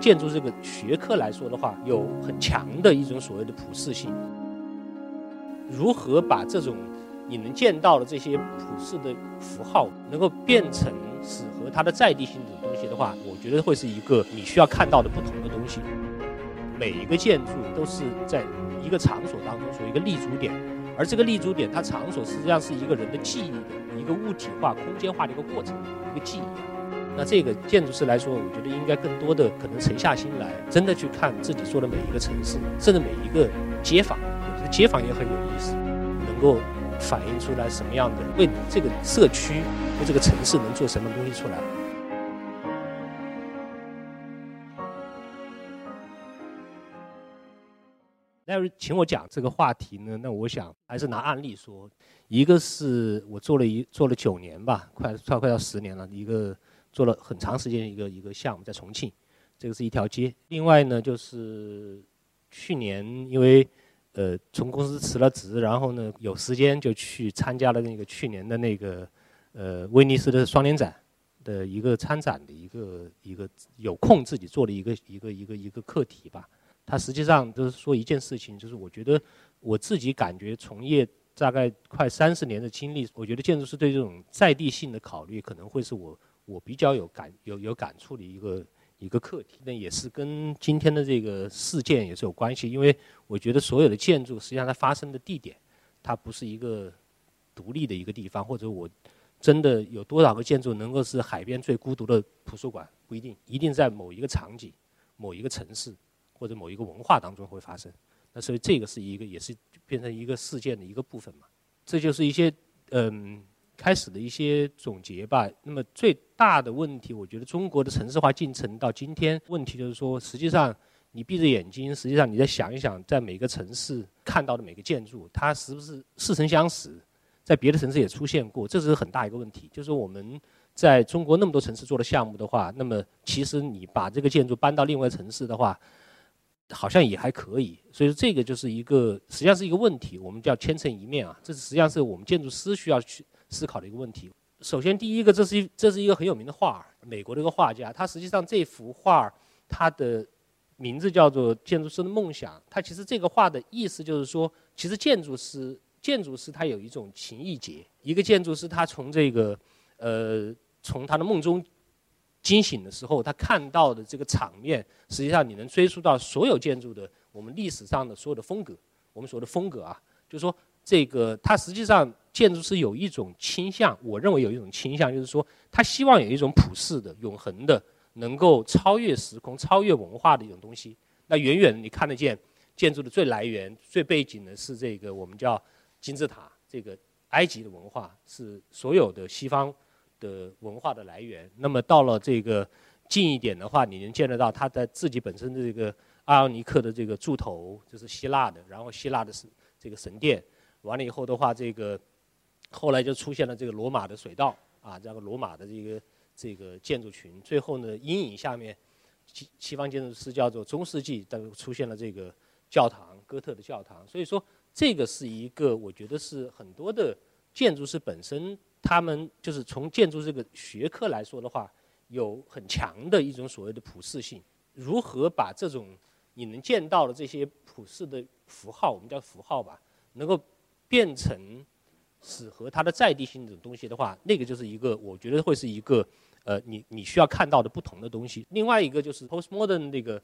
建筑这个学科来说的话，有很强的一种所谓的普适性。如何把这种你能见到的这些普适的符号，能够变成适合它的在地性的东西的话，我觉得会是一个你需要看到的不同的东西。每一个建筑都是在一个场所当中属于一个立足点，而这个立足点，它场所实际上是一个人的记忆的一个物体化、空间化的一个过程，一个记忆。那这个建筑师来说，我觉得应该更多的可能沉下心来，真的去看自己做的每一个城市，甚至每一个街坊。我觉得街坊也很有意思，能够反映出来什么样的为这个社区、为这个城市能做什么东西出来。那请我讲这个话题呢？那我想还是拿案例说，一个是我做了一做了九年吧，快快快要十年了，一个。做了很长时间一个一个项目在重庆，这个是一条街。另外呢，就是去年因为呃从公司辞了职，然后呢有时间就去参加了那个去年的那个呃威尼斯的双年展的一个参展的一个一个有空自己做的一个一个一个一个课题吧。它实际上就是说一件事情，就是我觉得我自己感觉从业大概快三十年的经历，我觉得建筑师对这种在地性的考虑可能会是我。我比较有感有有感触的一个一个课题，那也是跟今天的这个事件也是有关系。因为我觉得所有的建筑实际上它发生的地点，它不是一个独立的一个地方，或者我真的有多少个建筑能够是海边最孤独的图书馆，不一定，一定在某一个场景、某一个城市或者某一个文化当中会发生。那所以这个是一个也是变成一个事件的一个部分嘛。这就是一些嗯。开始的一些总结吧。那么最大的问题，我觉得中国的城市化进程到今天，问题就是说，实际上你闭着眼睛，实际上你再想一想，在每个城市看到的每个建筑，它是不是似曾相识，在别的城市也出现过，这是很大一个问题。就是我们在中国那么多城市做的项目的话，那么其实你把这个建筑搬到另外城市的话，好像也还可以。所以说这个就是一个实际上是一个问题，我们叫千层一面啊。这实际上是我们建筑师需要去。思考的一个问题。首先，第一个，这是一这是一个很有名的画，美国的一个画家。他实际上这幅画，它的名字叫做《建筑师的梦想》。他其实这个画的意思就是说，其实建筑师，建筑师他有一种情意结。一个建筑师，他从这个，呃，从他的梦中惊醒的时候，他看到的这个场面，实际上你能追溯到所有建筑的我们历史上的所有的风格。我们所谓的风格啊，就是说这个他实际上。建筑师有一种倾向，我认为有一种倾向，就是说他希望有一种普世的、永恒的、能够超越时空、超越文化的一种东西。那远远你看得见建筑的最来源、最背景的是这个我们叫金字塔，这个埃及的文化是所有的西方的文化的来源。那么到了这个近一点的话，你能见得到它的自己本身的这个阿奥尼克的这个柱头，就是希腊的，然后希腊的是这个神殿，完了以后的话，这个。后来就出现了这个罗马的水道啊，这个罗马的这个这个建筑群。最后呢，阴影下面，西西方建筑师叫做中世纪，但出现了这个教堂，哥特的教堂。所以说，这个是一个我觉得是很多的建筑师本身，他们就是从建筑这个学科来说的话，有很强的一种所谓的普适性。如何把这种你能见到的这些普世的符号，我们叫符号吧，能够变成。适合它的在地性的东西的话，那个就是一个，我觉得会是一个，呃，你你需要看到的不同的东西。另外一个就是 postmodern 那个，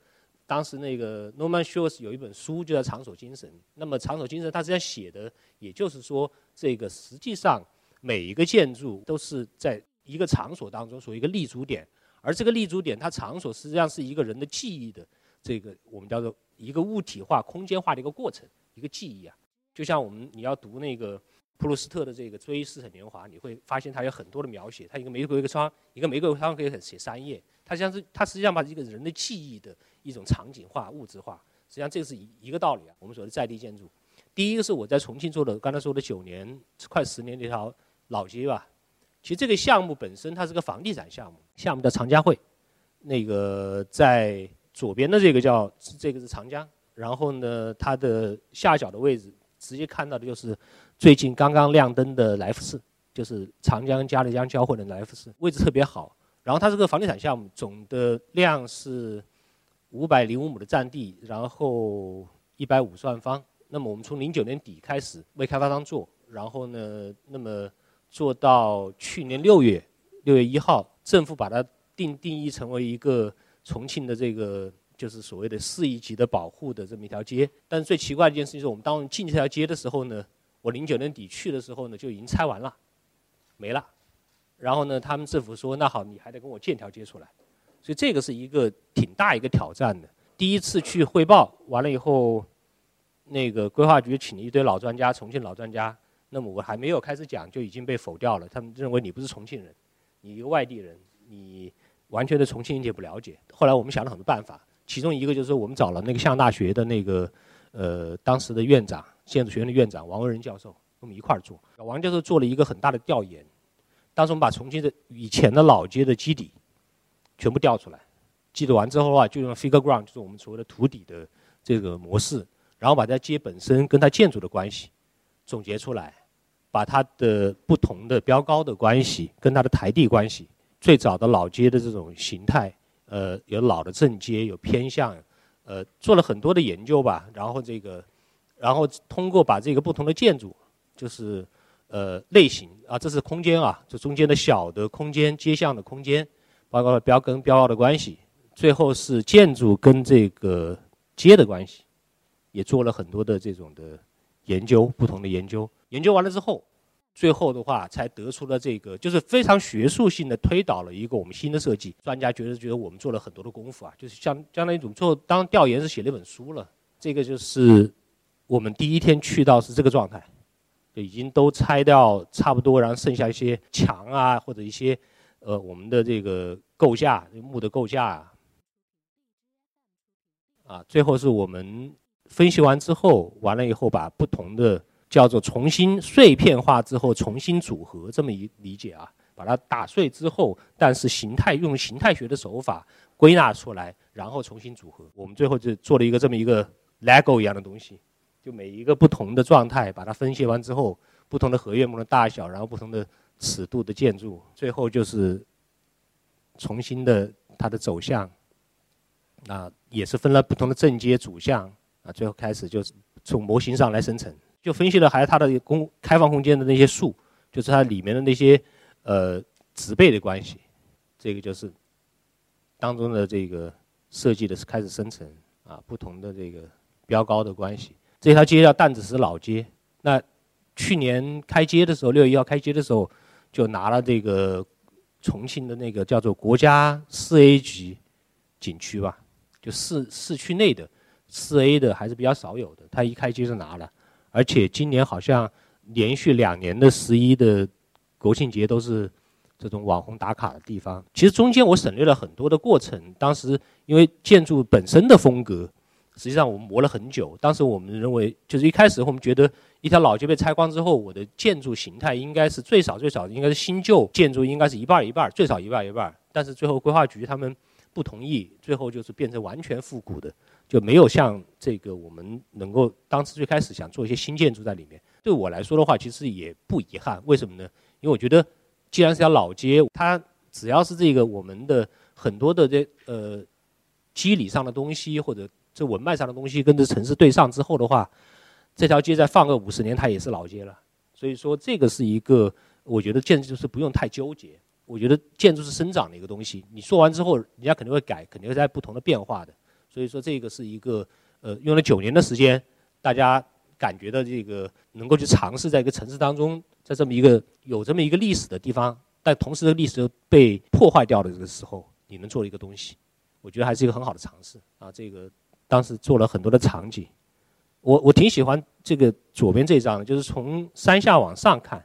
当时那个 Norman Shaw 有一本书就叫《场所精神》。那么场所精神，他实际上写的，也就是说，这个实际上每一个建筑都是在一个场所当中属于一个立足点，而这个立足点，它场所实际上是一个人的记忆的这个我们叫做一个物体化、空间化的一个过程，一个记忆啊。就像我们你要读那个。普鲁斯特的这个《追思很年华》，你会发现它有很多的描写。它一个玫瑰一个窗，一个玫瑰窗可以写三页。它像是它实际上把一个人的记忆的一种场景化、物质化。实际上这是一一个道理啊。我们说的在地建筑，第一个是我在重庆做的，刚才说的九年快十年那条老街吧。其实这个项目本身它是个房地产项目，项目叫长江汇。那个在左边的这个叫这个是长江，然后呢它的下角的位置直接看到的就是。最近刚刚亮灯的来福士，就是长江嘉丽江交汇的来福士，位置特别好。然后它这个房地产项目总的量是五百零五亩的占地，然后一百五十万方。那么我们从零九年底开始为开发商做，然后呢，那么做到去年六月六月一号，政府把它定定义成为一个重庆的这个就是所谓的市一级的保护的这么一条街。但是最奇怪的一件事情是我们当进这条街的时候呢，我零九年底去的时候呢就已经拆完了，没了。然后呢，他们政府说那好，你还得跟我建条街出来。所以这个是一个挺大一个挑战的。第一次去汇报完了以后，那个规划局请了一堆老专家，重庆老专家。那么我还没有开始讲，就已经被否掉了。他们认为你不是重庆人，你一个外地人，你完全对重庆一点不了解。后来我们想了很多办法，其中一个就是我们找了那个向大学的那个呃当时的院长，建筑学院的院长王文仁教授，跟我们一块儿做。王教授做了一个很大的调研，当时我们把重庆的以前的老街的基底。全部调出来，记录完之后的话，就用 figure ground，就是我们所谓的土底的这个模式，然后把它街本身跟它建筑的关系总结出来，把它的不同的标高的关系跟它的台地关系，最早的老街的这种形态，呃，有老的正街，有偏向，呃，做了很多的研究吧，然后这个，然后通过把这个不同的建筑，就是呃类型啊，这是空间啊，这中间的小的空间，街巷的空间。包括标跟标号的关系，最后是建筑跟这个街的关系，也做了很多的这种的研究，不同的研究。研究完了之后，最后的话才得出了这个，就是非常学术性的推导了一个我们新的设计。专家觉得觉得我们做了很多的功夫啊，就是相相当于一种做当调研是写了一本书了。这个就是我们第一天去到是这个状态，就已经都拆掉差不多，然后剩下一些墙啊或者一些。呃，我们的这个构架木的构架啊，啊，最后是我们分析完之后，完了以后把不同的叫做重新碎片化之后重新组合这么一理解啊，把它打碎之后，但是形态用形态学的手法归纳出来，然后重新组合。我们最后就做了一个这么一个 Lego 一样的东西，就每一个不同的状态，把它分析完之后，不同的合约木的大小，然后不同的。尺度的建筑，最后就是重新的它的走向，啊，也是分了不同的正阶主向，啊，最后开始就是从模型上来生成，就分析了还是它的公开放空间的那些数，就是它里面的那些呃植被的关系，这个就是当中的这个设计的是开始生成啊，不同的这个标高的关系，这条街叫弹子石老街，那去年开街的时候，六月一号开街的时候。就拿了这个重庆的那个叫做国家四 A 级景区吧，就市市区内的四 A 的还是比较少有的。他一开街就拿了，而且今年好像连续两年的十一的国庆节都是这种网红打卡的地方。其实中间我省略了很多的过程，当时因为建筑本身的风格。实际上我们磨了很久。当时我们认为，就是一开始我们觉得一条老街被拆光之后，我的建筑形态应该是最少最少应该是新旧建筑应该是一半一半，最少一半一半。但是最后规划局他们不同意，最后就是变成完全复古的，就没有像这个我们能够当时最开始想做一些新建筑在里面。对我来说的话，其实也不遗憾。为什么呢？因为我觉得，既然是条老街，它只要是这个我们的很多的这呃机理上的东西或者。这文脉上的东西跟这城市对上之后的话，这条街再放个五十年，它也是老街了。所以说，这个是一个我觉得建筑是不用太纠结。我觉得建筑是生长的一个东西，你说完之后，人家肯定会改，肯定会在不同的变化的。所以说，这个是一个呃，用了九年的时间，大家感觉到这个能够去尝试，在一个城市当中，在这么一个有这么一个历史的地方，但同时的历史又被破坏掉的这个时候，你能做一个东西，我觉得还是一个很好的尝试啊，这个。当时做了很多的场景，我我挺喜欢这个左边这张，就是从山下往上看，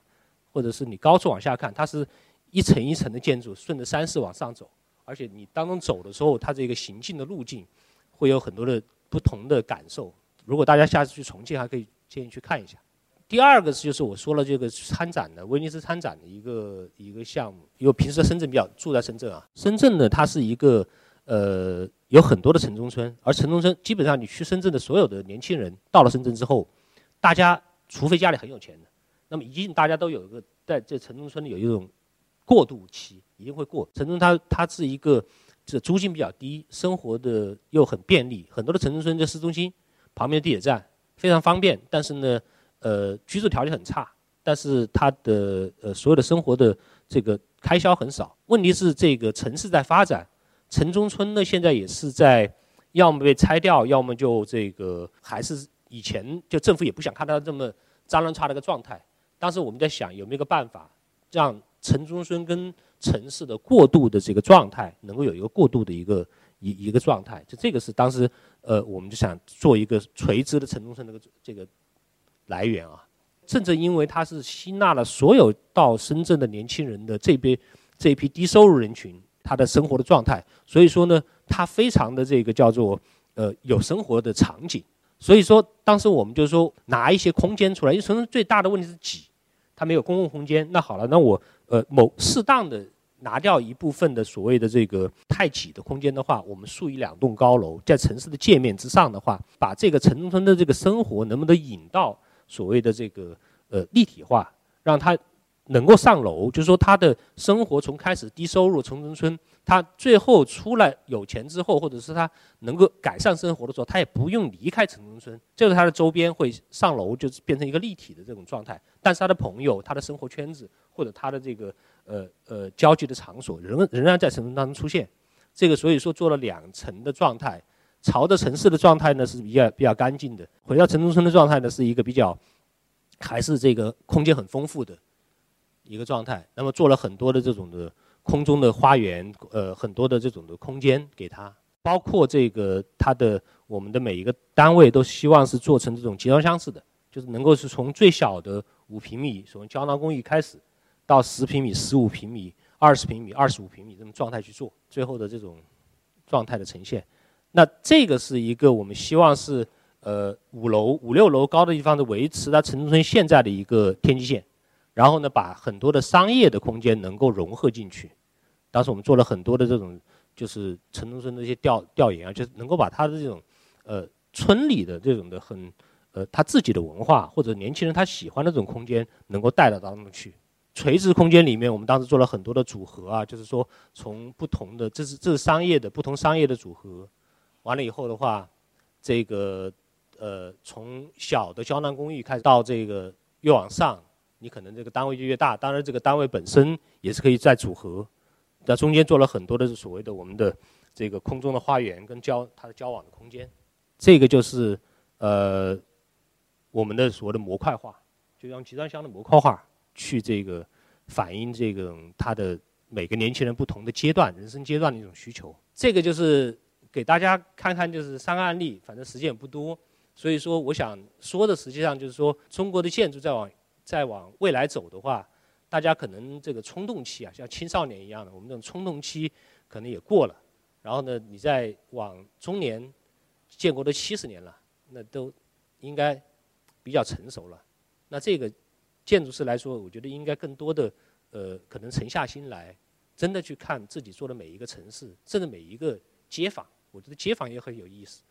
或者是你高处往下看，它是一层一层的建筑，顺着山势往上走，而且你当中走的时候，它这个行进的路径会有很多的不同的感受。如果大家下次去重庆，还可以建议去看一下。第二个是就是我说了这个参展的威尼斯参展的一个一个项目，因为平时在深圳比较住在深圳啊，深圳呢它是一个呃。有很多的城中村，而城中村基本上你去深圳的所有的年轻人到了深圳之后，大家除非家里很有钱的，那么一定大家都有一个在这城中村里有一种过渡期，一定会过。城中它它是一个这租金比较低，生活的又很便利，很多的城中村在市中心旁边的地铁站非常方便，但是呢，呃，居住条件很差，但是它的呃所有的生活的这个开销很少。问题是这个城市在发展，城中村呢现在也是在要么被拆掉，要么就这个还是以前就政府也不想看到这么脏乱差的一个状态。当时我们在想有没有个办法让城中村跟城市的过渡的这个状态，能够有一个过渡的一个一一个状态，就这个是当时呃，我们就想做一个垂直的城中村这个这个来源啊。正正因为它是吸纳了所有到深圳的年轻人的这边这一批低收入人群他的生活的状态，所以说呢，他非常的这个叫做呃有生活的场景。所以说当时我们就说拿一些空间出来，因为城市最大的问题是挤，它没有公共空间。那好了，那我。呃，某适当的拿掉一部分的所谓的这个太挤的空间的话，我们竖一两栋高楼在城市的界面之上的话，把这个城中村的这个生活能不能引到所谓的这个呃立体化，让它。能够上楼，就是说他的生活从开始低收入城中村，他最后出来有钱之后，或者是他能够改善生活的时候，他也不用离开城中村，就是他的周边会上楼，就是变成一个立体的这种状态。但是他的朋友、他的生活圈子或者他的这个呃呃交际的场所，仍仍然在城中当中出现。这个所以说做了两层的状态，朝着城市的状态呢是比较比较干净的，回到城中村的状态呢是一个比较还是这个空间很丰富的。一个状态，那么做了很多的这种的空中的花园，呃，很多的这种的空间给他，包括这个它的我们的每一个单位都希望是做成这种集装箱式的，就是能够是从最小的五平米，从胶囊公寓开始，到十平米、十五平米、二十平米、二十五平米这种状态去做，最后的这种状态的呈现。那这个是一个我们希望是呃五楼、五六楼高的地方的维持它城中村现在的一个天际线。然后呢，把很多的商业的空间能够融合进去。当时我们做了很多的这种，就是城中村的一些调调研啊，就是能够把他的这种，呃，村里的这种的很，呃，他自己的文化或者年轻人他喜欢的这种空间，能够带到当中去。垂直空间里面，我们当时做了很多的组合啊，就是说从不同的，这是这是商业的不同商业的组合。完了以后的话，这个呃，从小的胶囊公寓开始到这个越往上。你可能这个单位就越大，当然这个单位本身也是可以再组合，在中间做了很多的所谓的我们的这个空中的花园跟交它的交往的空间，这个就是呃我们的所谓的模块化，就用集装箱的模块化去这个反映这个它的每个年轻人不同的阶段人生阶段的一种需求，这个就是给大家看看就是三个案例，反正时间也不多，所以说我想说的实际上就是说中国的建筑在往。再往未来走的话，大家可能这个冲动期啊，像青少年一样的，我们这种冲动期可能也过了。然后呢，你再往中年，建国都七十年了，那都应该比较成熟了。那这个建筑师来说，我觉得应该更多的呃，可能沉下心来，真的去看自己做的每一个城市，甚至每一个街坊。我觉得街坊也很有意思，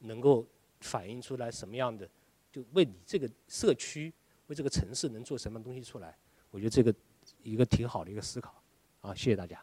能够反映出来什么样的，就为你这个社区。为这个城市能做什么东西出来？我觉得这个一个挺好的一个思考，啊，谢谢大家。